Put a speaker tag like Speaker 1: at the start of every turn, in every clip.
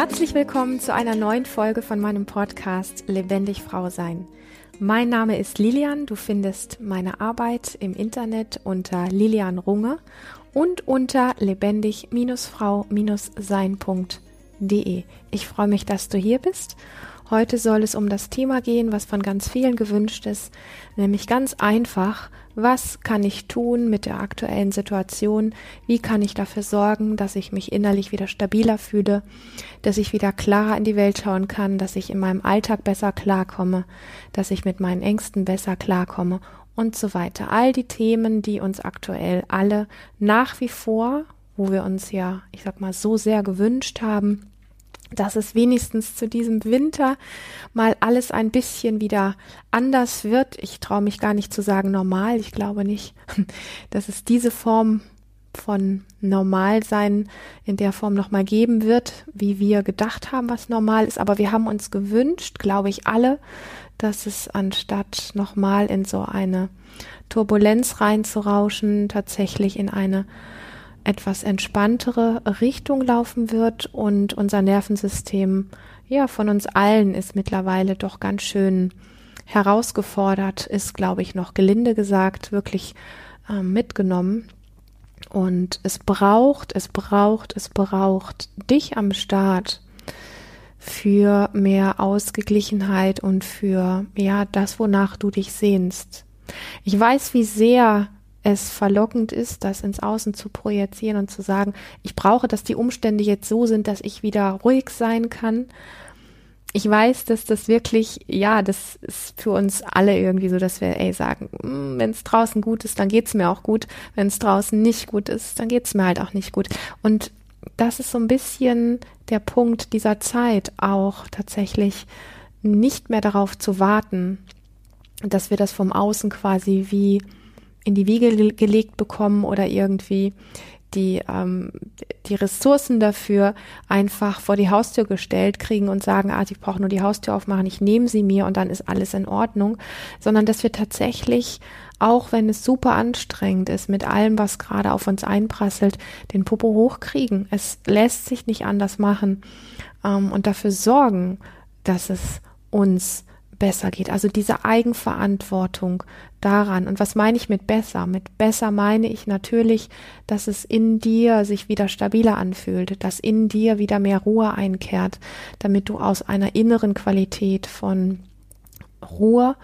Speaker 1: Herzlich willkommen zu einer neuen Folge von meinem Podcast Lebendig Frau Sein. Mein Name ist Lilian. Du findest meine Arbeit im Internet unter Lilian Runge und unter lebendig-frau-sein.de. Ich freue mich, dass du hier bist Heute soll es um das Thema gehen, was von ganz vielen gewünscht ist, nämlich ganz einfach, was kann ich tun mit der aktuellen Situation? Wie kann ich dafür sorgen, dass ich mich innerlich wieder stabiler fühle, dass ich wieder klarer in die Welt schauen kann, dass ich in meinem Alltag besser klarkomme, dass ich mit meinen Ängsten besser klarkomme und so weiter. All die Themen, die uns aktuell alle nach wie vor, wo wir uns ja, ich sag mal, so sehr gewünscht haben, dass es wenigstens zu diesem Winter mal alles ein bisschen wieder anders wird. Ich traue mich gar nicht zu sagen normal. Ich glaube nicht, dass es diese Form von Normalsein in der Form nochmal geben wird, wie wir gedacht haben, was normal ist. Aber wir haben uns gewünscht, glaube ich alle, dass es anstatt nochmal in so eine Turbulenz reinzurauschen, tatsächlich in eine etwas entspanntere Richtung laufen wird und unser Nervensystem, ja, von uns allen ist mittlerweile doch ganz schön herausgefordert, ist, glaube ich, noch gelinde gesagt, wirklich äh, mitgenommen. Und es braucht, es braucht, es braucht dich am Start für mehr Ausgeglichenheit und für, ja, das, wonach du dich sehnst. Ich weiß, wie sehr es verlockend ist, das ins Außen zu projizieren und zu sagen, ich brauche, dass die Umstände jetzt so sind, dass ich wieder ruhig sein kann. Ich weiß, dass das wirklich, ja, das ist für uns alle irgendwie so, dass wir, ey, sagen, hm, wenn es draußen gut ist, dann geht's mir auch gut. Wenn es draußen nicht gut ist, dann geht's mir halt auch nicht gut. Und das ist so ein bisschen der Punkt dieser Zeit, auch tatsächlich nicht mehr darauf zu warten, dass wir das vom Außen quasi wie in die Wiege gelegt bekommen oder irgendwie die, ähm, die Ressourcen dafür einfach vor die Haustür gestellt kriegen und sagen, ah, ich brauche nur die Haustür aufmachen, ich nehme sie mir und dann ist alles in Ordnung, sondern dass wir tatsächlich, auch wenn es super anstrengend ist, mit allem, was gerade auf uns einprasselt, den Popo hochkriegen. Es lässt sich nicht anders machen ähm, und dafür sorgen, dass es uns besser geht. Also diese Eigenverantwortung daran. Und was meine ich mit besser? Mit besser meine ich natürlich, dass es in dir sich wieder stabiler anfühlt, dass in dir wieder mehr Ruhe einkehrt, damit du aus einer inneren Qualität von Ruhe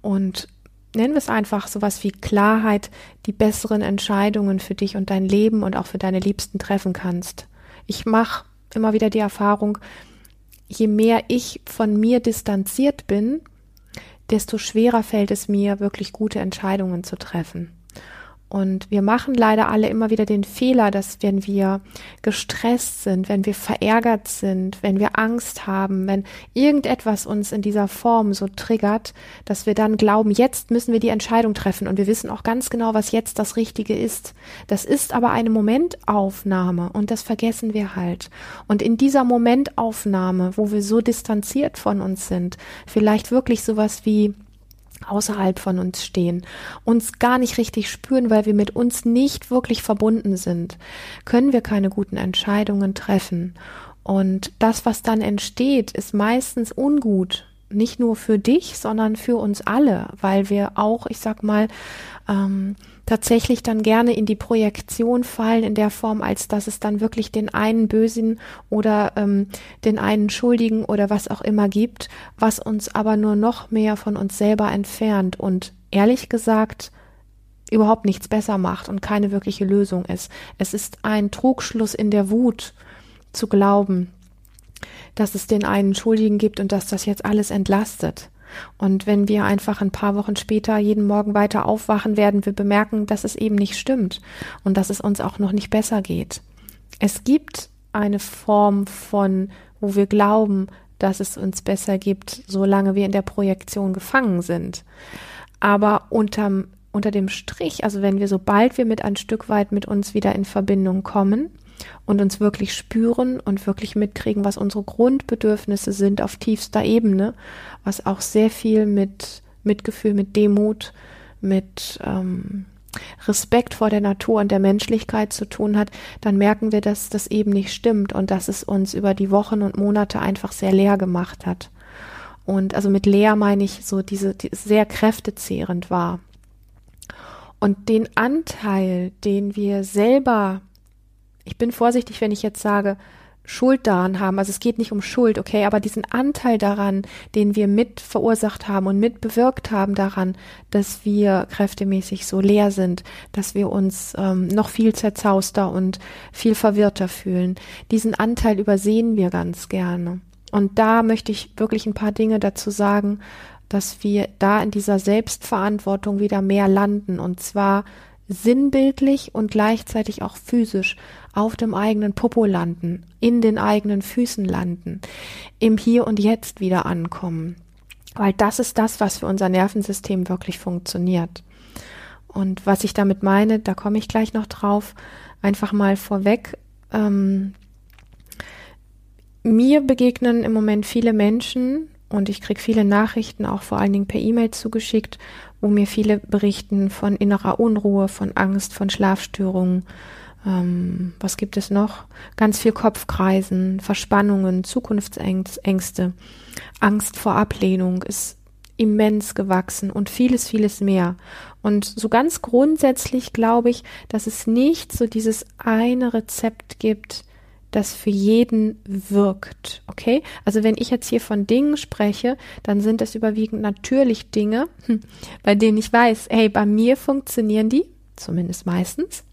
Speaker 1: und nennen wir es einfach sowas wie Klarheit, die besseren Entscheidungen für dich und dein Leben und auch für deine Liebsten treffen kannst. Ich mache immer wieder die Erfahrung, je mehr ich von mir distanziert bin, desto schwerer fällt es mir, wirklich gute Entscheidungen zu treffen. Und wir machen leider alle immer wieder den Fehler, dass wenn wir gestresst sind, wenn wir verärgert sind, wenn wir Angst haben, wenn irgendetwas uns in dieser Form so triggert, dass wir dann glauben, jetzt müssen wir die Entscheidung treffen und wir wissen auch ganz genau, was jetzt das Richtige ist. Das ist aber eine Momentaufnahme und das vergessen wir halt. Und in dieser Momentaufnahme, wo wir so distanziert von uns sind, vielleicht wirklich sowas wie außerhalb von uns stehen, uns gar nicht richtig spüren, weil wir mit uns nicht wirklich verbunden sind, können wir keine guten Entscheidungen treffen. Und das, was dann entsteht, ist meistens ungut. Nicht nur für dich, sondern für uns alle, weil wir auch, ich sag mal, ähm, tatsächlich dann gerne in die Projektion fallen in der Form, als dass es dann wirklich den einen Bösen oder ähm, den einen Schuldigen oder was auch immer gibt, was uns aber nur noch mehr von uns selber entfernt und ehrlich gesagt überhaupt nichts besser macht und keine wirkliche Lösung ist. Es ist ein Trugschluss in der Wut zu glauben, dass es den einen Schuldigen gibt und dass das jetzt alles entlastet. Und wenn wir einfach ein paar Wochen später jeden Morgen weiter aufwachen, werden wir bemerken, dass es eben nicht stimmt und dass es uns auch noch nicht besser geht. Es gibt eine Form von, wo wir glauben, dass es uns besser gibt, solange wir in der Projektion gefangen sind. Aber unterm, unter dem Strich, also wenn wir, sobald wir mit ein Stück weit mit uns wieder in Verbindung kommen, und uns wirklich spüren und wirklich mitkriegen, was unsere Grundbedürfnisse sind auf tiefster Ebene, was auch sehr viel mit Mitgefühl, mit Demut, mit ähm, Respekt vor der Natur und der Menschlichkeit zu tun hat, dann merken wir, dass das eben nicht stimmt und dass es uns über die Wochen und Monate einfach sehr leer gemacht hat. Und also mit leer meine ich so diese, die sehr kräftezehrend war. Und den Anteil, den wir selber, ich bin vorsichtig, wenn ich jetzt sage, Schuld daran haben. Also es geht nicht um Schuld, okay, aber diesen Anteil daran, den wir mit verursacht haben und mit bewirkt haben daran, dass wir kräftemäßig so leer sind, dass wir uns ähm, noch viel zerzauster und viel verwirrter fühlen. Diesen Anteil übersehen wir ganz gerne. Und da möchte ich wirklich ein paar Dinge dazu sagen, dass wir da in dieser Selbstverantwortung wieder mehr landen und zwar sinnbildlich und gleichzeitig auch physisch auf dem eigenen Popo landen, in den eigenen Füßen landen, im Hier und Jetzt wieder ankommen. Weil das ist das, was für unser Nervensystem wirklich funktioniert. Und was ich damit meine, da komme ich gleich noch drauf, einfach mal vorweg. Ähm, mir begegnen im Moment viele Menschen und ich kriege viele Nachrichten, auch vor allen Dingen per E-Mail zugeschickt, wo mir viele berichten von innerer Unruhe, von Angst, von Schlafstörungen. Ähm, was gibt es noch? Ganz viel Kopfkreisen, Verspannungen, Zukunftsängste, Angst vor Ablehnung ist immens gewachsen und vieles, vieles mehr. Und so ganz grundsätzlich glaube ich, dass es nicht so dieses eine Rezept gibt, das für jeden wirkt. Okay? Also wenn ich jetzt hier von Dingen spreche, dann sind das überwiegend natürlich Dinge, hm, bei denen ich weiß, hey, bei mir funktionieren die, zumindest meistens.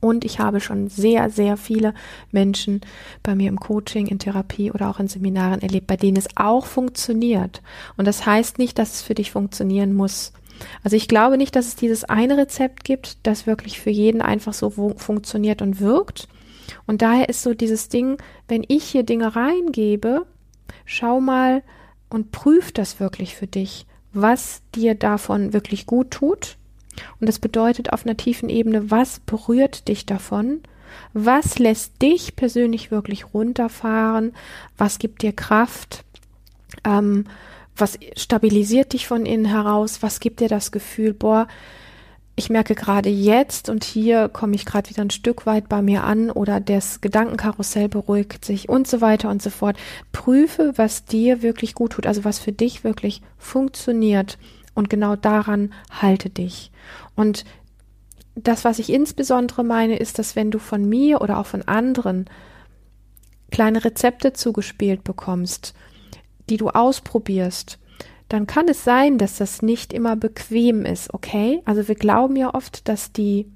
Speaker 1: Und ich habe schon sehr, sehr viele Menschen bei mir im Coaching, in Therapie oder auch in Seminaren erlebt, bei denen es auch funktioniert. Und das heißt nicht, dass es für dich funktionieren muss. Also ich glaube nicht, dass es dieses eine Rezept gibt, das wirklich für jeden einfach so funktioniert und wirkt. Und daher ist so dieses Ding, wenn ich hier Dinge reingebe, schau mal und prüf das wirklich für dich, was dir davon wirklich gut tut. Und das bedeutet auf einer tiefen Ebene, was berührt dich davon? Was lässt dich persönlich wirklich runterfahren? Was gibt dir Kraft? Ähm, was stabilisiert dich von innen heraus? Was gibt dir das Gefühl, boah, ich merke gerade jetzt und hier komme ich gerade wieder ein Stück weit bei mir an oder das Gedankenkarussell beruhigt sich und so weiter und so fort. Prüfe, was dir wirklich gut tut, also was für dich wirklich funktioniert und genau daran halte dich. Und das, was ich insbesondere meine, ist, dass wenn du von mir oder auch von anderen kleine Rezepte zugespielt bekommst, die du ausprobierst, dann kann es sein, dass das nicht immer bequem ist, okay? Also wir glauben ja oft, dass die,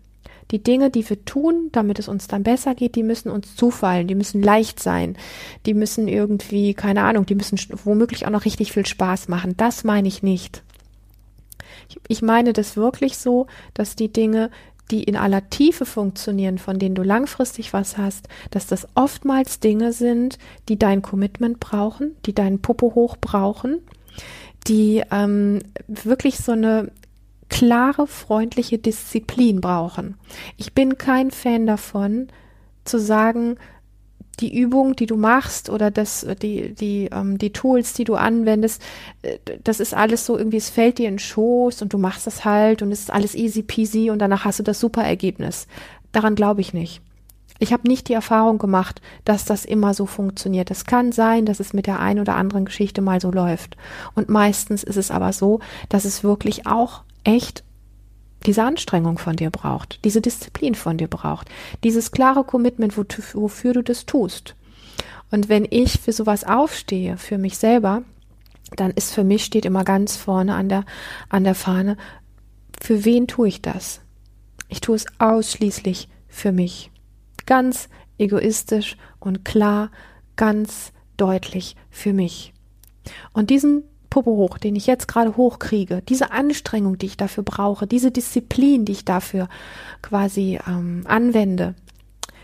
Speaker 1: die Dinge, die wir tun, damit es uns dann besser geht, die müssen uns zufallen, die müssen leicht sein, die müssen irgendwie, keine Ahnung, die müssen womöglich auch noch richtig viel Spaß machen. Das meine ich nicht. Ich, ich meine das wirklich so, dass die Dinge, die in aller Tiefe funktionieren, von denen du langfristig was hast, dass das oftmals Dinge sind, die dein Commitment brauchen, die deinen Popo hoch brauchen, die ähm, wirklich so eine klare, freundliche Disziplin brauchen. Ich bin kein Fan davon, zu sagen, die Übung, die du machst oder das, die, die, ähm, die Tools, die du anwendest, äh, das ist alles so irgendwie, es fällt dir in den Schoß und du machst das halt und es ist alles easy peasy und danach hast du das super Ergebnis. Daran glaube ich nicht. Ich habe nicht die Erfahrung gemacht, dass das immer so funktioniert. Es kann sein, dass es mit der einen oder anderen Geschichte mal so läuft. Und meistens ist es aber so, dass es wirklich auch echt diese Anstrengung von dir braucht, diese Disziplin von dir braucht, dieses klare Commitment, wofür du das tust. Und wenn ich für sowas aufstehe, für mich selber, dann ist für mich steht immer ganz vorne an der, an der Fahne, für wen tue ich das? Ich tue es ausschließlich für mich ganz egoistisch und klar, ganz deutlich für mich. Und diesen Popo hoch, den ich jetzt gerade hochkriege, diese Anstrengung, die ich dafür brauche, diese Disziplin, die ich dafür quasi ähm, anwende,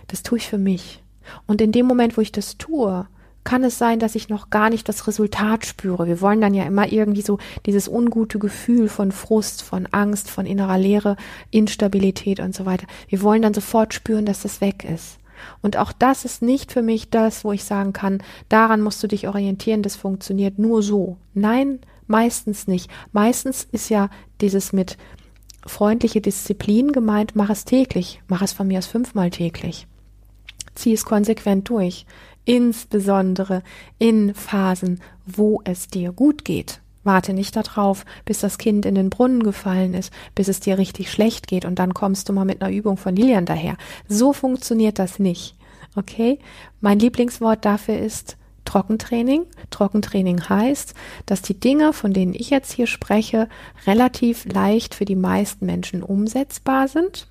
Speaker 1: das tue ich für mich. Und in dem Moment, wo ich das tue, kann es sein, dass ich noch gar nicht das Resultat spüre. Wir wollen dann ja immer irgendwie so dieses ungute Gefühl von Frust, von Angst, von innerer Leere, Instabilität und so weiter. Wir wollen dann sofort spüren, dass das weg ist. Und auch das ist nicht für mich das, wo ich sagen kann, daran musst du dich orientieren, das funktioniert nur so. Nein, meistens nicht. Meistens ist ja dieses mit freundliche Disziplin gemeint, mach es täglich, mach es von mir aus fünfmal täglich. Zieh es konsequent durch, insbesondere in Phasen, wo es dir gut geht. Warte nicht darauf, bis das Kind in den Brunnen gefallen ist, bis es dir richtig schlecht geht und dann kommst du mal mit einer Übung von Lilian daher. So funktioniert das nicht. Okay? Mein Lieblingswort dafür ist Trockentraining. Trockentraining heißt, dass die Dinge, von denen ich jetzt hier spreche, relativ leicht für die meisten Menschen umsetzbar sind.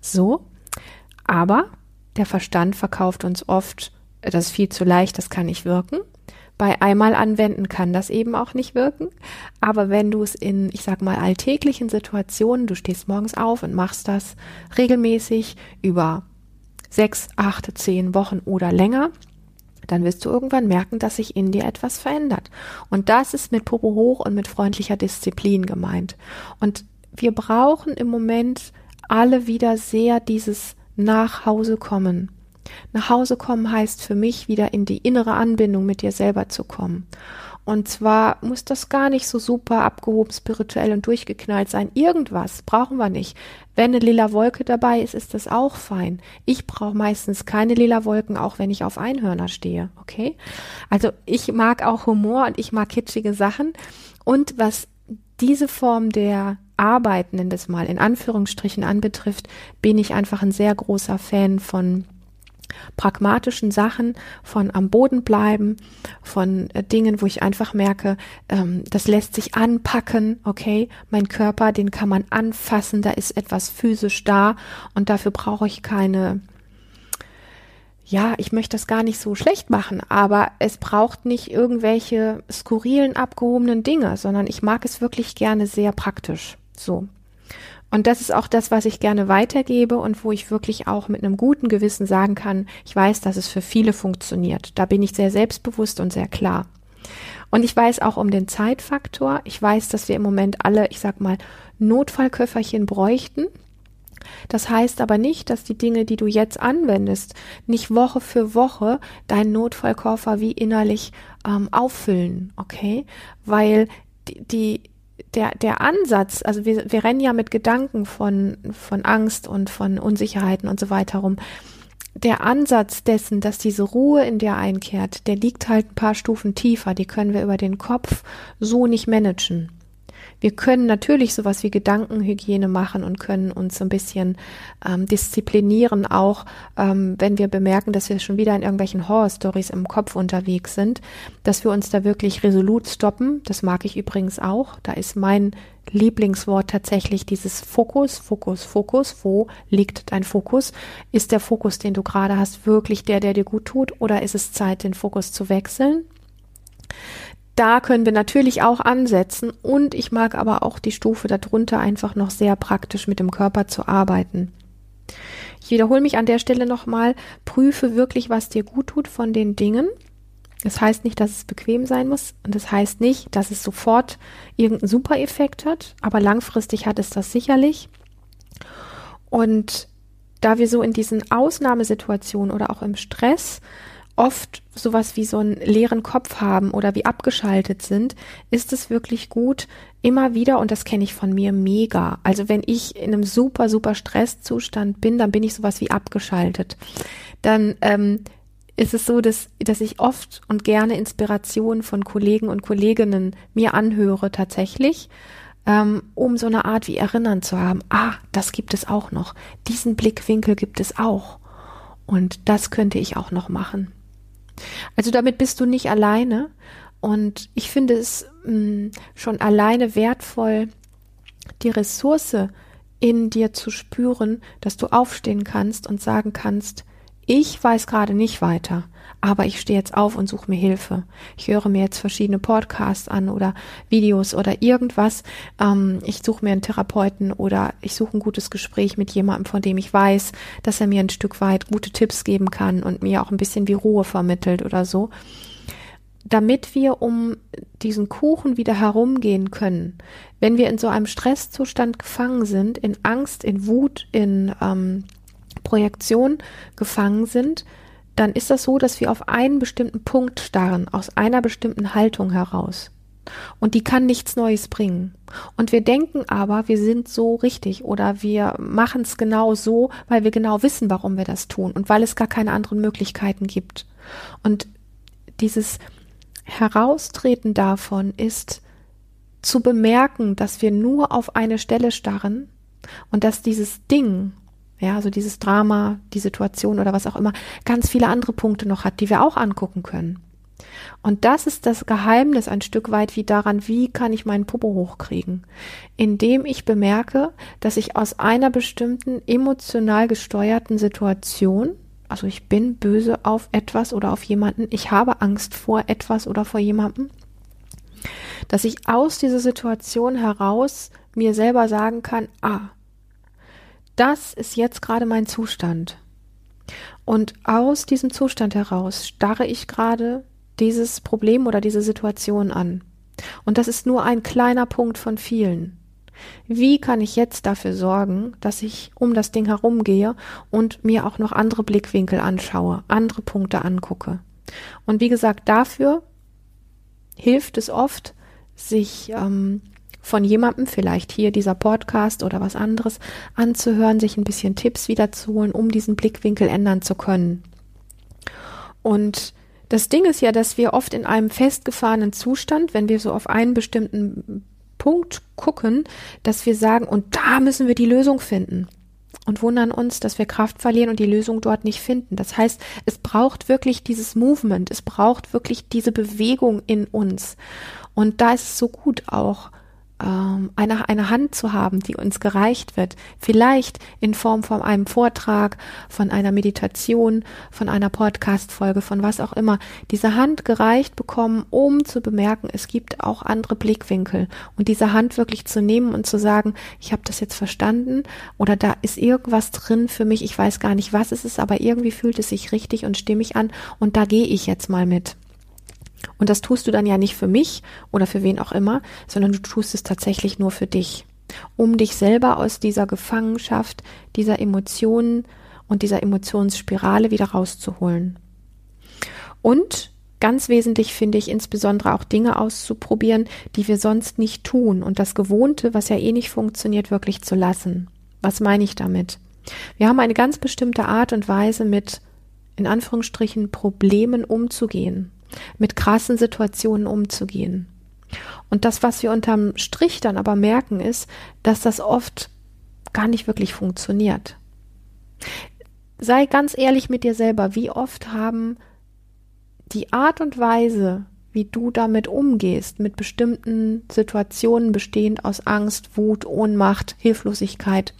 Speaker 1: So. Aber der Verstand verkauft uns oft, das ist viel zu leicht, das kann nicht wirken. Bei einmal anwenden kann das eben auch nicht wirken. Aber wenn du es in, ich sag mal, alltäglichen Situationen, du stehst morgens auf und machst das regelmäßig über sechs, acht, zehn Wochen oder länger, dann wirst du irgendwann merken, dass sich in dir etwas verändert. Und das ist mit Popo hoch und mit freundlicher Disziplin gemeint. Und wir brauchen im Moment alle wieder sehr dieses nach Hause kommen. Nach Hause kommen heißt für mich wieder in die innere Anbindung mit dir selber zu kommen. Und zwar muss das gar nicht so super abgehoben, spirituell und durchgeknallt sein. Irgendwas brauchen wir nicht. Wenn eine lila Wolke dabei ist, ist das auch fein. Ich brauche meistens keine lila Wolken, auch wenn ich auf Einhörner stehe. Okay? Also ich mag auch Humor und ich mag kitschige Sachen. Und was diese Form der Arbeit, nenn das mal in Anführungsstrichen anbetrifft, bin ich einfach ein sehr großer Fan von pragmatischen Sachen, von am Boden bleiben, von äh, Dingen, wo ich einfach merke, ähm, das lässt sich anpacken, okay, mein Körper, den kann man anfassen, da ist etwas physisch da und dafür brauche ich keine, ja, ich möchte das gar nicht so schlecht machen, aber es braucht nicht irgendwelche skurrilen, abgehobenen Dinge, sondern ich mag es wirklich gerne sehr praktisch. So. Und das ist auch das, was ich gerne weitergebe und wo ich wirklich auch mit einem guten Gewissen sagen kann, ich weiß, dass es für viele funktioniert. Da bin ich sehr selbstbewusst und sehr klar. Und ich weiß auch um den Zeitfaktor. Ich weiß, dass wir im Moment alle, ich sag mal, Notfallköfferchen bräuchten. Das heißt aber nicht, dass die Dinge, die du jetzt anwendest, nicht Woche für Woche deinen Notfallkoffer wie innerlich ähm, auffüllen, okay? Weil die, die der, der Ansatz, also wir, wir rennen ja mit Gedanken von, von Angst und von Unsicherheiten und so weiter rum. Der Ansatz dessen, dass diese Ruhe in dir einkehrt, der liegt halt ein paar Stufen tiefer. Die können wir über den Kopf so nicht managen. Wir können natürlich sowas wie Gedankenhygiene machen und können uns so ein bisschen ähm, disziplinieren, auch ähm, wenn wir bemerken, dass wir schon wieder in irgendwelchen Horror-Stories im Kopf unterwegs sind, dass wir uns da wirklich resolut stoppen. Das mag ich übrigens auch. Da ist mein Lieblingswort tatsächlich dieses Fokus, Fokus, Fokus. Wo liegt dein Fokus? Ist der Fokus, den du gerade hast, wirklich der, der dir gut tut? Oder ist es Zeit, den Fokus zu wechseln? Da können wir natürlich auch ansetzen und ich mag aber auch die Stufe darunter einfach noch sehr praktisch mit dem Körper zu arbeiten. Ich wiederhole mich an der Stelle nochmal, prüfe wirklich, was dir gut tut von den Dingen. Das heißt nicht, dass es bequem sein muss und das heißt nicht, dass es sofort irgendeinen Super-Effekt hat, aber langfristig hat es das sicherlich. Und da wir so in diesen Ausnahmesituationen oder auch im Stress oft sowas wie so einen leeren Kopf haben oder wie abgeschaltet sind, ist es wirklich gut, immer wieder, und das kenne ich von mir mega. Also wenn ich in einem super, super Stresszustand bin, dann bin ich sowas wie abgeschaltet. Dann ähm, ist es so, dass, dass ich oft und gerne Inspirationen von Kollegen und Kolleginnen mir anhöre tatsächlich, ähm, um so eine Art wie Erinnern zu haben. Ah, das gibt es auch noch. Diesen Blickwinkel gibt es auch. Und das könnte ich auch noch machen. Also damit bist du nicht alleine. Und ich finde es mh, mm, schon alleine wertvoll, die Ressource in dir zu spüren, dass du aufstehen kannst und sagen kannst, ich weiß gerade nicht weiter, aber ich stehe jetzt auf und suche mir Hilfe. Ich höre mir jetzt verschiedene Podcasts an oder Videos oder irgendwas. Ähm, ich suche mir einen Therapeuten oder ich suche ein gutes Gespräch mit jemandem, von dem ich weiß, dass er mir ein Stück weit gute Tipps geben kann und mir auch ein bisschen wie Ruhe vermittelt oder so. Damit wir um diesen Kuchen wieder herumgehen können, wenn wir in so einem Stresszustand gefangen sind, in Angst, in Wut, in ähm, Projektion gefangen sind, dann ist das so, dass wir auf einen bestimmten Punkt starren, aus einer bestimmten Haltung heraus. Und die kann nichts Neues bringen. Und wir denken aber, wir sind so richtig oder wir machen es genau so, weil wir genau wissen, warum wir das tun und weil es gar keine anderen Möglichkeiten gibt. Und dieses Heraustreten davon ist zu bemerken, dass wir nur auf eine Stelle starren und dass dieses Ding, ja, also dieses Drama, die Situation oder was auch immer, ganz viele andere Punkte noch hat, die wir auch angucken können. Und das ist das Geheimnis ein Stück weit wie daran, wie kann ich meinen Popo hochkriegen? Indem ich bemerke, dass ich aus einer bestimmten emotional gesteuerten Situation, also ich bin böse auf etwas oder auf jemanden, ich habe Angst vor etwas oder vor jemandem, dass ich aus dieser Situation heraus mir selber sagen kann, ah, das ist jetzt gerade mein Zustand. Und aus diesem Zustand heraus starre ich gerade dieses Problem oder diese Situation an. Und das ist nur ein kleiner Punkt von vielen. Wie kann ich jetzt dafür sorgen, dass ich um das Ding herumgehe und mir auch noch andere Blickwinkel anschaue, andere Punkte angucke? Und wie gesagt, dafür hilft es oft, sich ähm, von jemandem, vielleicht hier dieser Podcast oder was anderes, anzuhören, sich ein bisschen Tipps wiederzuholen, um diesen Blickwinkel ändern zu können. Und das Ding ist ja, dass wir oft in einem festgefahrenen Zustand, wenn wir so auf einen bestimmten Punkt gucken, dass wir sagen, und da müssen wir die Lösung finden. Und wundern uns, dass wir Kraft verlieren und die Lösung dort nicht finden. Das heißt, es braucht wirklich dieses Movement, es braucht wirklich diese Bewegung in uns. Und da ist es so gut auch, ähm, eine, eine Hand zu haben, die uns gereicht wird. Vielleicht in Form von einem Vortrag, von einer Meditation, von einer Podcast-Folge, von was auch immer. Diese Hand gereicht bekommen, um zu bemerken, es gibt auch andere Blickwinkel. Und diese Hand wirklich zu nehmen und zu sagen, ich habe das jetzt verstanden oder da ist irgendwas drin für mich, ich weiß gar nicht, was es ist, aber irgendwie fühlt es sich richtig und stimmig an und da gehe ich jetzt mal mit. Und das tust du dann ja nicht für mich oder für wen auch immer, sondern du tust es tatsächlich nur für dich, um dich selber aus dieser Gefangenschaft, dieser Emotionen und dieser Emotionsspirale wieder rauszuholen. Und ganz wesentlich finde ich insbesondere auch Dinge auszuprobieren, die wir sonst nicht tun und das Gewohnte, was ja eh nicht funktioniert, wirklich zu lassen. Was meine ich damit? Wir haben eine ganz bestimmte Art und Weise mit, in Anführungsstrichen, Problemen umzugehen mit krassen Situationen umzugehen. Und das, was wir unterm Strich dann aber merken, ist, dass das oft gar nicht wirklich funktioniert. Sei ganz ehrlich mit dir selber, wie oft haben die Art und Weise, wie du damit umgehst, mit bestimmten Situationen bestehend aus Angst, Wut, Ohnmacht, Hilflosigkeit,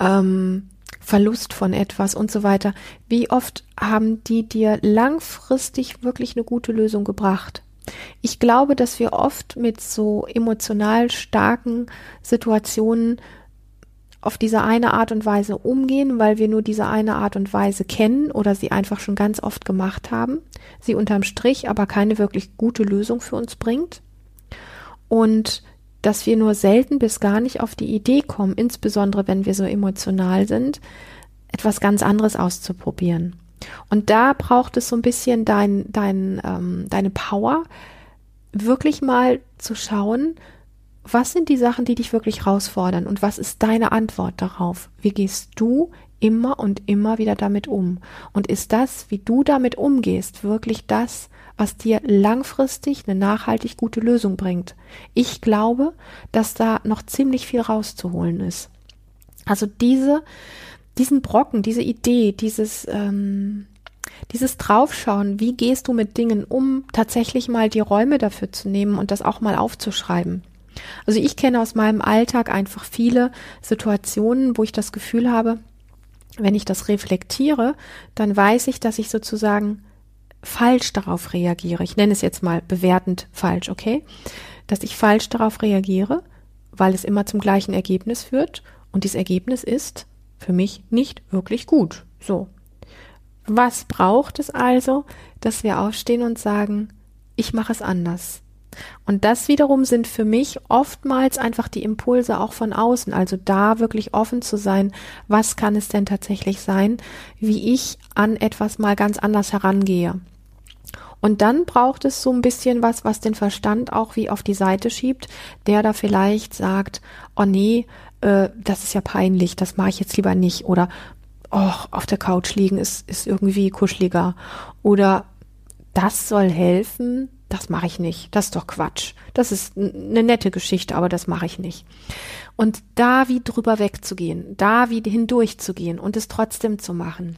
Speaker 1: ähm, Verlust von etwas und so weiter. Wie oft haben die dir langfristig wirklich eine gute Lösung gebracht? Ich glaube, dass wir oft mit so emotional starken Situationen auf diese eine Art und Weise umgehen, weil wir nur diese eine Art und Weise kennen oder sie einfach schon ganz oft gemacht haben, sie unterm Strich aber keine wirklich gute Lösung für uns bringt. Und dass wir nur selten bis gar nicht auf die Idee kommen, insbesondere wenn wir so emotional sind, etwas ganz anderes auszuprobieren. Und da braucht es so ein bisschen dein, dein, ähm, deine Power, wirklich mal zu schauen, was sind die Sachen, die dich wirklich herausfordern und was ist deine Antwort darauf? Wie gehst du immer und immer wieder damit um? Und ist das, wie du damit umgehst, wirklich das, was dir langfristig eine nachhaltig gute Lösung bringt. Ich glaube, dass da noch ziemlich viel rauszuholen ist. Also diese, diesen Brocken, diese Idee, dieses, ähm, dieses Draufschauen, wie gehst du mit Dingen um, tatsächlich mal die Räume dafür zu nehmen und das auch mal aufzuschreiben. Also ich kenne aus meinem Alltag einfach viele Situationen, wo ich das Gefühl habe, wenn ich das reflektiere, dann weiß ich, dass ich sozusagen falsch darauf reagiere. Ich nenne es jetzt mal bewertend falsch, okay? Dass ich falsch darauf reagiere, weil es immer zum gleichen Ergebnis führt und dieses Ergebnis ist für mich nicht wirklich gut. So. Was braucht es also, dass wir aufstehen und sagen, ich mache es anders? Und das wiederum sind für mich oftmals einfach die Impulse auch von außen. Also da wirklich offen zu sein, was kann es denn tatsächlich sein, wie ich an etwas mal ganz anders herangehe. Und dann braucht es so ein bisschen was, was den Verstand auch wie auf die Seite schiebt, der da vielleicht sagt, oh nee, äh, das ist ja peinlich, das mache ich jetzt lieber nicht. Oder oh, auf der Couch liegen ist, ist irgendwie kuscheliger. Oder das soll helfen, das mache ich nicht. Das ist doch Quatsch. Das ist eine nette Geschichte, aber das mache ich nicht. Und da wie drüber wegzugehen, da wie hindurchzugehen und es trotzdem zu machen.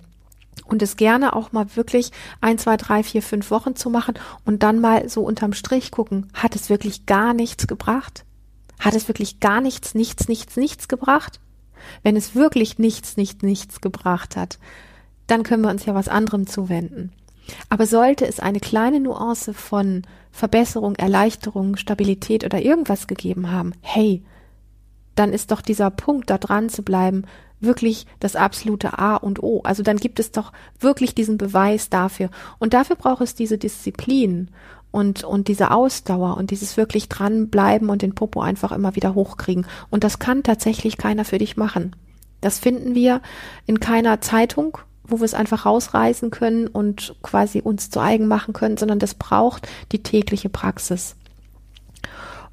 Speaker 1: Und es gerne auch mal wirklich ein, zwei, drei, vier, fünf Wochen zu machen und dann mal so unterm Strich gucken, hat es wirklich gar nichts gebracht? Hat es wirklich gar nichts, nichts, nichts, nichts gebracht? Wenn es wirklich nichts, nichts, nichts gebracht hat, dann können wir uns ja was anderem zuwenden. Aber sollte es eine kleine Nuance von Verbesserung, Erleichterung, Stabilität oder irgendwas gegeben haben, hey, dann ist doch dieser Punkt, da dran zu bleiben, wirklich das absolute A und O. Also dann gibt es doch wirklich diesen Beweis dafür. Und dafür braucht es diese Disziplin und, und diese Ausdauer und dieses wirklich dranbleiben und den Popo einfach immer wieder hochkriegen. Und das kann tatsächlich keiner für dich machen. Das finden wir in keiner Zeitung, wo wir es einfach rausreißen können und quasi uns zu eigen machen können, sondern das braucht die tägliche Praxis.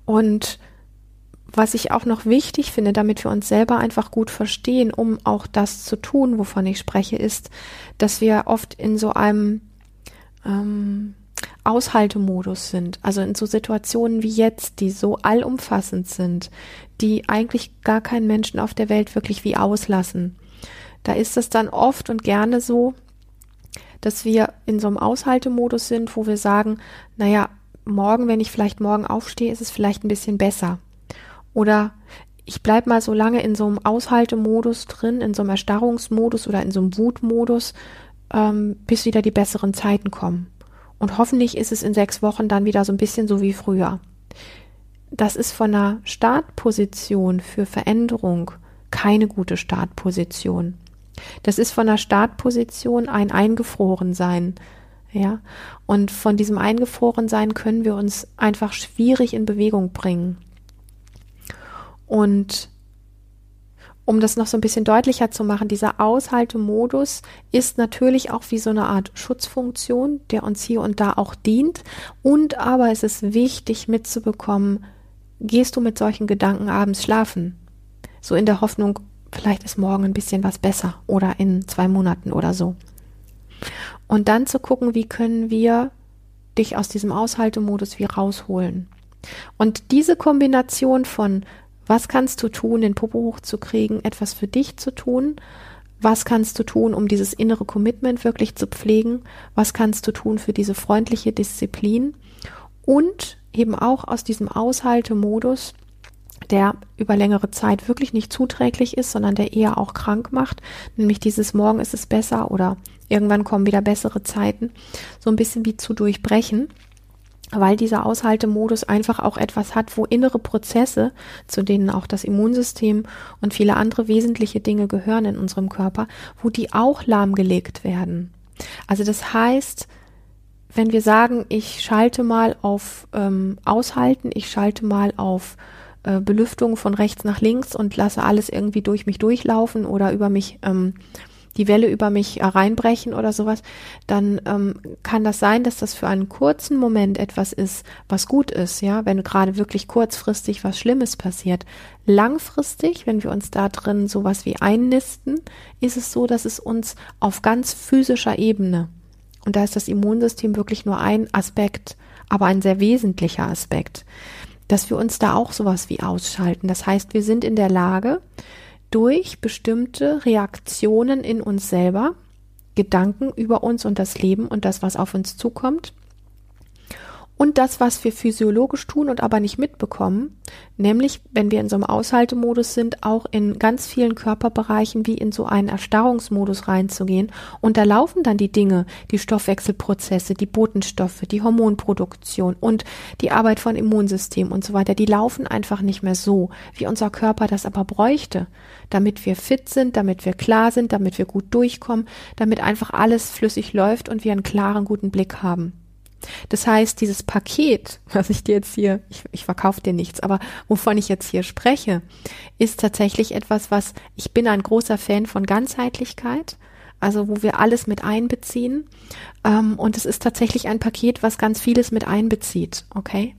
Speaker 1: Und was ich auch noch wichtig finde, damit wir uns selber einfach gut verstehen, um auch das zu tun, wovon ich spreche, ist, dass wir oft in so einem ähm, Aushaltemodus sind. Also in so Situationen wie jetzt, die so allumfassend sind, die eigentlich gar keinen Menschen auf der Welt wirklich wie auslassen. Da ist es dann oft und gerne so, dass wir in so einem Aushaltemodus sind, wo wir sagen, naja, morgen, wenn ich vielleicht morgen aufstehe, ist es vielleicht ein bisschen besser. Oder ich bleib mal so lange in so einem Aushaltemodus drin, in so einem Erstarrungsmodus oder in so einem Wutmodus, ähm, bis wieder die besseren Zeiten kommen. Und hoffentlich ist es in sechs Wochen dann wieder so ein bisschen so wie früher. Das ist von einer Startposition für Veränderung keine gute Startposition. Das ist von der Startposition ein Eingefrorensein. Ja, und von diesem Eingefrorensein können wir uns einfach schwierig in Bewegung bringen. Und um das noch so ein bisschen deutlicher zu machen, dieser Aushaltemodus ist natürlich auch wie so eine Art Schutzfunktion, der uns hier und da auch dient. Und aber es ist wichtig mitzubekommen, gehst du mit solchen Gedanken abends schlafen? So in der Hoffnung, vielleicht ist morgen ein bisschen was besser oder in zwei Monaten oder so. Und dann zu gucken, wie können wir dich aus diesem Aushaltemodus wie rausholen. Und diese Kombination von was kannst du tun, den Popo hochzukriegen, etwas für dich zu tun, was kannst du tun, um dieses innere Commitment wirklich zu pflegen, was kannst du tun für diese freundliche Disziplin und eben auch aus diesem Aushaltemodus der über längere Zeit wirklich nicht zuträglich ist, sondern der eher auch krank macht, nämlich dieses Morgen ist es besser oder irgendwann kommen wieder bessere Zeiten, so ein bisschen wie zu durchbrechen, weil dieser Aushaltemodus einfach auch etwas hat, wo innere Prozesse, zu denen auch das Immunsystem und viele andere wesentliche Dinge gehören in unserem Körper, wo die auch lahmgelegt werden. Also das heißt, wenn wir sagen, ich schalte mal auf ähm, Aushalten, ich schalte mal auf äh, Belüftung von rechts nach links und lasse alles irgendwie durch mich durchlaufen oder über mich ähm, die Welle über mich reinbrechen oder sowas, dann ähm, kann das sein, dass das für einen kurzen Moment etwas ist, was gut ist, ja, wenn gerade wirklich kurzfristig was Schlimmes passiert. Langfristig, wenn wir uns da drin sowas wie einnisten, ist es so, dass es uns auf ganz physischer Ebene, und da ist das Immunsystem wirklich nur ein Aspekt, aber ein sehr wesentlicher Aspekt, dass wir uns da auch sowas wie ausschalten. Das heißt, wir sind in der Lage, durch bestimmte Reaktionen in uns selber, Gedanken über uns und das Leben und das, was auf uns zukommt, und das, was wir physiologisch tun und aber nicht mitbekommen, nämlich wenn wir in so einem Aushaltemodus sind, auch in ganz vielen Körperbereichen wie in so einen Erstarrungsmodus reinzugehen. Und da laufen dann die Dinge, die Stoffwechselprozesse, die Botenstoffe, die Hormonproduktion und die Arbeit von Immunsystem und so weiter, die laufen einfach nicht mehr so, wie unser Körper das aber bräuchte, damit wir fit sind, damit wir klar sind, damit wir gut durchkommen, damit einfach alles flüssig läuft und wir einen klaren, guten Blick haben. Das heißt, dieses Paket, was ich dir jetzt hier, ich, ich verkaufe dir nichts, aber wovon ich jetzt hier spreche, ist tatsächlich etwas, was ich bin ein großer Fan von Ganzheitlichkeit. also wo wir alles mit einbeziehen. Ähm, und es ist tatsächlich ein Paket, was ganz vieles mit einbezieht, okay?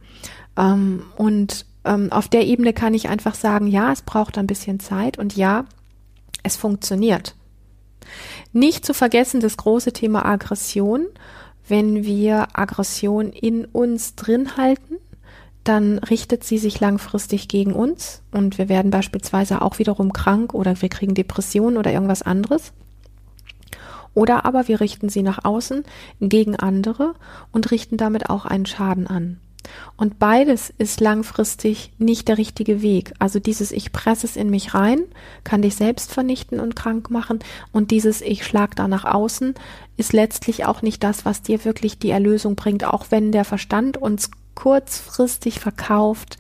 Speaker 1: Ähm, und ähm, auf der Ebene kann ich einfach sagen, ja, es braucht ein bisschen Zeit und ja, es funktioniert. Nicht zu vergessen das große Thema Aggression. Wenn wir Aggression in uns drin halten, dann richtet sie sich langfristig gegen uns und wir werden beispielsweise auch wiederum krank oder wir kriegen Depressionen oder irgendwas anderes. Oder aber wir richten sie nach außen gegen andere und richten damit auch einen Schaden an. Und beides ist langfristig nicht der richtige Weg. Also dieses Ich presse es in mich rein, kann dich selbst vernichten und krank machen. Und dieses Ich schlag da nach außen ist letztlich auch nicht das, was dir wirklich die Erlösung bringt, auch wenn der Verstand uns kurzfristig verkauft,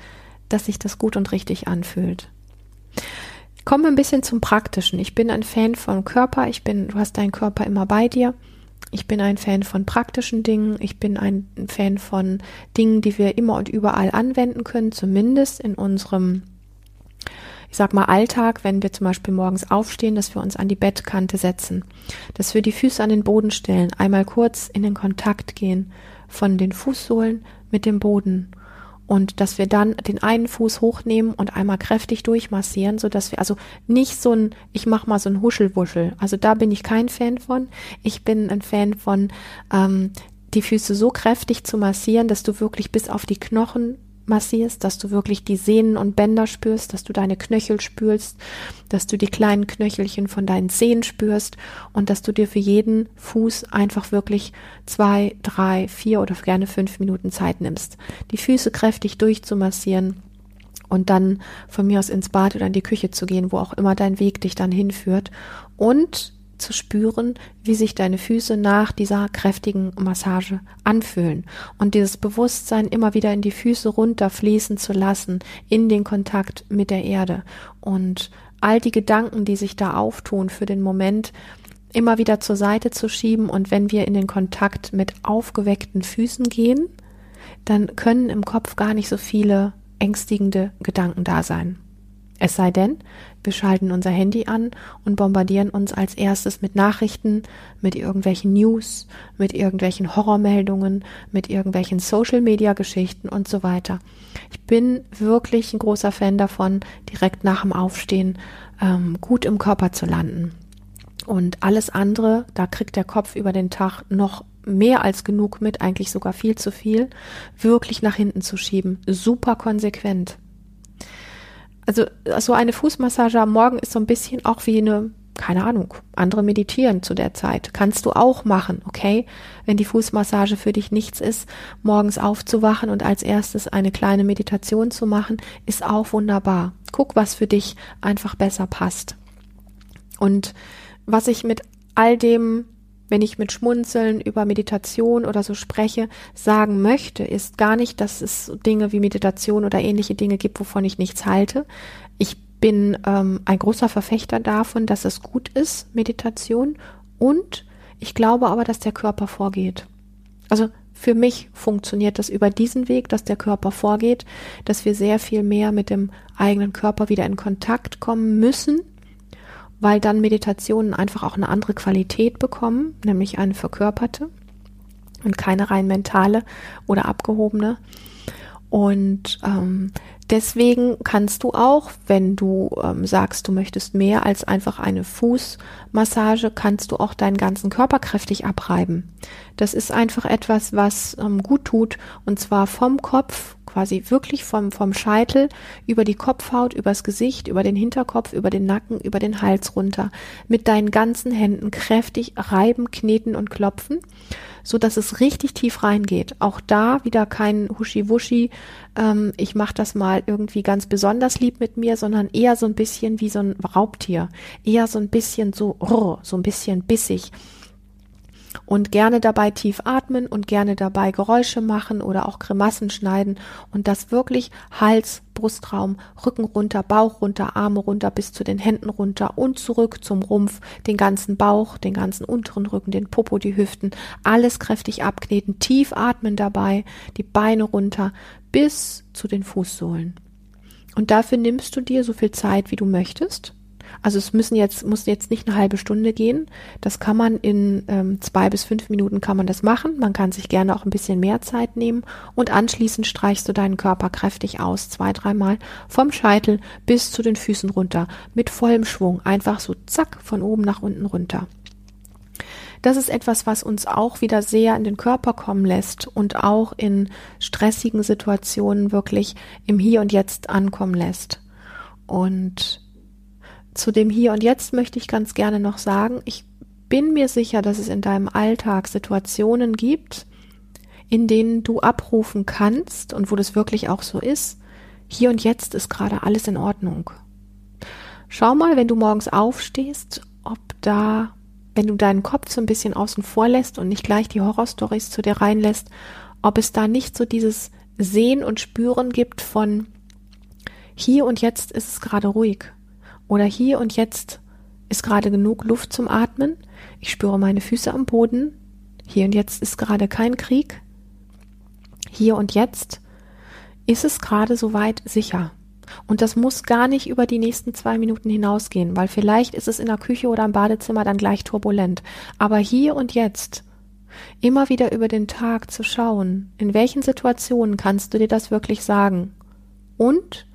Speaker 1: dass sich das gut und richtig anfühlt. Kommen wir ein bisschen zum Praktischen. Ich bin ein Fan vom Körper. Ich bin, du hast deinen Körper immer bei dir. Ich bin ein Fan von praktischen Dingen. Ich bin ein Fan von Dingen, die wir immer und überall anwenden können, zumindest in unserem, ich sag mal, Alltag, wenn wir zum Beispiel morgens aufstehen, dass wir uns an die Bettkante setzen, dass wir die Füße an den Boden stellen, einmal kurz in den Kontakt gehen von den Fußsohlen mit dem Boden und dass wir dann den einen Fuß hochnehmen und einmal kräftig durchmassieren, so dass wir also nicht so ein, ich mach mal so ein Huschelwuschel. Also da bin ich kein Fan von. Ich bin ein Fan von ähm, die Füße so kräftig zu massieren, dass du wirklich bis auf die Knochen massierst, dass du wirklich die Sehnen und Bänder spürst, dass du deine Knöchel spürst, dass du die kleinen Knöchelchen von deinen Zehen spürst und dass du dir für jeden Fuß einfach wirklich zwei, drei, vier oder gerne fünf Minuten Zeit nimmst, die Füße kräftig durchzumassieren und dann von mir aus ins Bad oder in die Küche zu gehen, wo auch immer dein Weg dich dann hinführt. Und zu spüren, wie sich deine Füße nach dieser kräftigen Massage anfühlen und dieses Bewusstsein immer wieder in die Füße runterfließen zu lassen, in den Kontakt mit der Erde und all die Gedanken, die sich da auftun für den Moment, immer wieder zur Seite zu schieben und wenn wir in den Kontakt mit aufgeweckten Füßen gehen, dann können im Kopf gar nicht so viele ängstigende Gedanken da sein. Es sei denn, wir schalten unser Handy an und bombardieren uns als erstes mit Nachrichten, mit irgendwelchen News, mit irgendwelchen Horrormeldungen, mit irgendwelchen Social-Media-Geschichten und so weiter. Ich bin wirklich ein großer Fan davon, direkt nach dem Aufstehen ähm, gut im Körper zu landen. Und alles andere, da kriegt der Kopf über den Tag noch mehr als genug mit, eigentlich sogar viel zu viel, wirklich nach hinten zu schieben. Super konsequent also so eine Fußmassage am Morgen ist so ein bisschen auch wie eine, keine Ahnung, andere meditieren zu der Zeit. Kannst du auch machen, okay? Wenn die Fußmassage für dich nichts ist, morgens aufzuwachen und als erstes eine kleine Meditation zu machen, ist auch wunderbar. Guck, was für dich einfach besser passt. Und was ich mit all dem wenn ich mit Schmunzeln über Meditation oder so spreche, sagen möchte, ist gar nicht, dass es Dinge wie Meditation oder ähnliche Dinge gibt, wovon ich nichts halte. Ich bin ähm, ein großer Verfechter davon, dass es gut ist, Meditation. Und ich glaube aber, dass der Körper vorgeht. Also für mich funktioniert das über diesen Weg, dass der Körper vorgeht, dass wir sehr viel mehr mit dem eigenen Körper wieder in Kontakt kommen müssen weil dann Meditationen einfach auch eine andere Qualität bekommen, nämlich eine verkörperte und keine rein mentale oder abgehobene. Und ähm, deswegen kannst du auch, wenn du ähm, sagst, du möchtest mehr als einfach eine Fußmassage, kannst du auch deinen ganzen Körper kräftig abreiben. Das ist einfach etwas, was ähm, gut tut und zwar vom Kopf quasi wirklich vom, vom Scheitel über die Kopfhaut, übers Gesicht, über den Hinterkopf, über den Nacken, über den Hals runter. Mit deinen ganzen Händen kräftig reiben, kneten und klopfen, so dass es richtig tief reingeht. Auch da wieder kein Huschi-Wuschi, ähm, ich mache das mal irgendwie ganz besonders lieb mit mir, sondern eher so ein bisschen wie so ein Raubtier. Eher so ein bisschen so, so ein bisschen bissig und gerne dabei tief atmen und gerne dabei Geräusche machen oder auch Grimassen schneiden und das wirklich Hals, Brustraum, Rücken runter, Bauch runter, Arme runter bis zu den Händen runter und zurück zum Rumpf, den ganzen Bauch, den ganzen unteren Rücken, den Popo, die Hüften, alles kräftig abkneten, tief atmen dabei, die Beine runter bis zu den Fußsohlen. Und dafür nimmst du dir so viel Zeit, wie du möchtest. Also es müssen jetzt, muss jetzt nicht eine halbe Stunde gehen. Das kann man in ähm, zwei bis fünf Minuten kann man das machen. Man kann sich gerne auch ein bisschen mehr Zeit nehmen und anschließend streichst du deinen Körper kräftig aus, zwei, dreimal vom Scheitel bis zu den Füßen runter mit vollem Schwung. Einfach so zack von oben nach unten runter. Das ist etwas, was uns auch wieder sehr in den Körper kommen lässt und auch in stressigen Situationen wirklich im Hier und Jetzt ankommen lässt. Und zu dem Hier und Jetzt möchte ich ganz gerne noch sagen, ich bin mir sicher, dass es in deinem Alltag Situationen gibt, in denen du abrufen kannst und wo das wirklich auch so ist. Hier und jetzt ist gerade alles in Ordnung. Schau mal, wenn du morgens aufstehst, ob da, wenn du deinen Kopf so ein bisschen außen vor lässt und nicht gleich die Horrorstories zu dir reinlässt, ob es da nicht so dieses Sehen und Spüren gibt von hier und jetzt ist es gerade ruhig. Oder hier und jetzt ist gerade genug Luft zum Atmen. Ich spüre meine Füße am Boden. Hier und jetzt ist gerade kein Krieg. Hier und jetzt ist es gerade soweit sicher. Und das muss gar nicht über die nächsten zwei Minuten hinausgehen, weil vielleicht ist es in der Küche oder im Badezimmer dann gleich turbulent. Aber hier und jetzt immer wieder über den Tag zu schauen, in welchen Situationen kannst du dir das wirklich sagen? Und,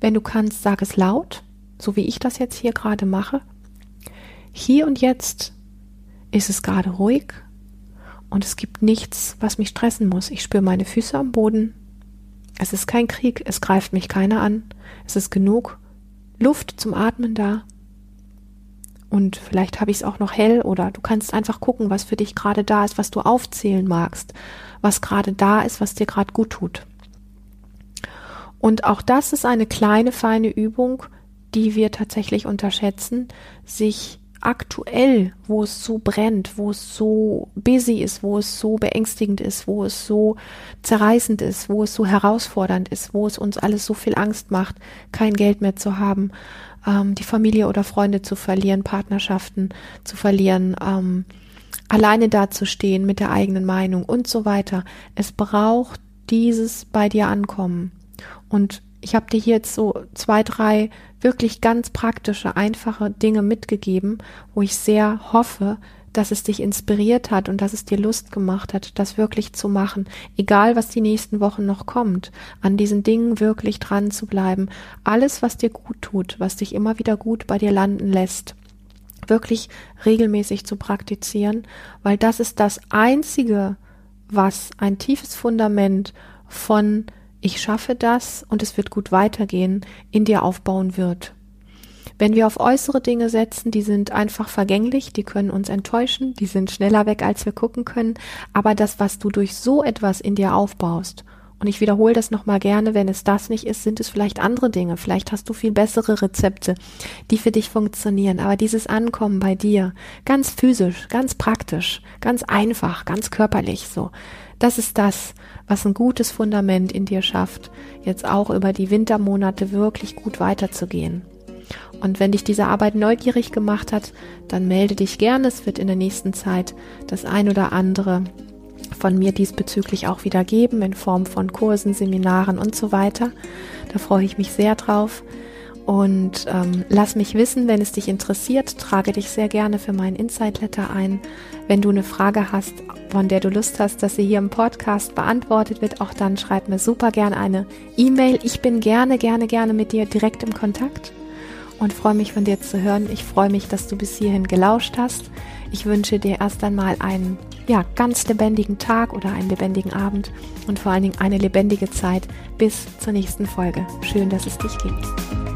Speaker 1: wenn du kannst, sag es laut so wie ich das jetzt hier gerade mache. Hier und jetzt ist es gerade ruhig und es gibt nichts, was mich stressen muss. Ich spüre meine Füße am Boden. Es ist kein Krieg, es greift mich keiner an. Es ist genug Luft zum Atmen da. Und vielleicht habe ich es auch noch hell oder du kannst einfach gucken, was für dich gerade da ist, was du aufzählen magst, was gerade da ist, was dir gerade gut tut. Und auch das ist eine kleine, feine Übung, die wir tatsächlich unterschätzen, sich aktuell, wo es so brennt, wo es so busy ist, wo es so beängstigend ist, wo es so zerreißend ist, wo es so herausfordernd ist, wo es uns alles so viel Angst macht, kein Geld mehr zu haben, ähm, die Familie oder Freunde zu verlieren, Partnerschaften zu verlieren, ähm, alleine dazustehen mit der eigenen Meinung und so weiter. Es braucht dieses bei dir ankommen. Und ich habe dir hier jetzt so zwei, drei wirklich ganz praktische, einfache Dinge mitgegeben, wo ich sehr hoffe, dass es dich inspiriert hat und dass es dir Lust gemacht hat, das wirklich zu machen, egal was die nächsten Wochen noch kommt, an diesen Dingen wirklich dran zu bleiben, alles, was dir gut tut, was dich immer wieder gut bei dir landen lässt, wirklich regelmäßig zu praktizieren, weil das ist das Einzige, was ein tiefes Fundament von ich schaffe das und es wird gut weitergehen, in dir aufbauen wird. Wenn wir auf äußere Dinge setzen, die sind einfach vergänglich, die können uns enttäuschen, die sind schneller weg, als wir gucken können, aber das, was du durch so etwas in dir aufbaust, und ich wiederhole das nochmal gerne, wenn es das nicht ist, sind es vielleicht andere Dinge. Vielleicht hast du viel bessere Rezepte, die für dich funktionieren. Aber dieses Ankommen bei dir, ganz physisch, ganz praktisch, ganz einfach, ganz körperlich, so. Das ist das, was ein gutes Fundament in dir schafft, jetzt auch über die Wintermonate wirklich gut weiterzugehen. Und wenn dich diese Arbeit neugierig gemacht hat, dann melde dich gerne. Es wird in der nächsten Zeit das ein oder andere von mir diesbezüglich auch wieder geben in Form von Kursen, Seminaren und so weiter. Da freue ich mich sehr drauf. Und ähm, lass mich wissen, wenn es dich interessiert, trage dich sehr gerne für meinen Insight Letter ein. Wenn du eine Frage hast, von der du Lust hast, dass sie hier im Podcast beantwortet wird, auch dann schreib mir super gerne eine E-Mail. Ich bin gerne, gerne, gerne mit dir direkt im Kontakt und freue mich von dir zu hören. Ich freue mich, dass du bis hierhin gelauscht hast. Ich wünsche dir erst einmal einen ja, ganz lebendigen Tag oder einen lebendigen Abend und vor allen Dingen eine lebendige Zeit bis zur nächsten Folge. Schön, dass es dich gibt.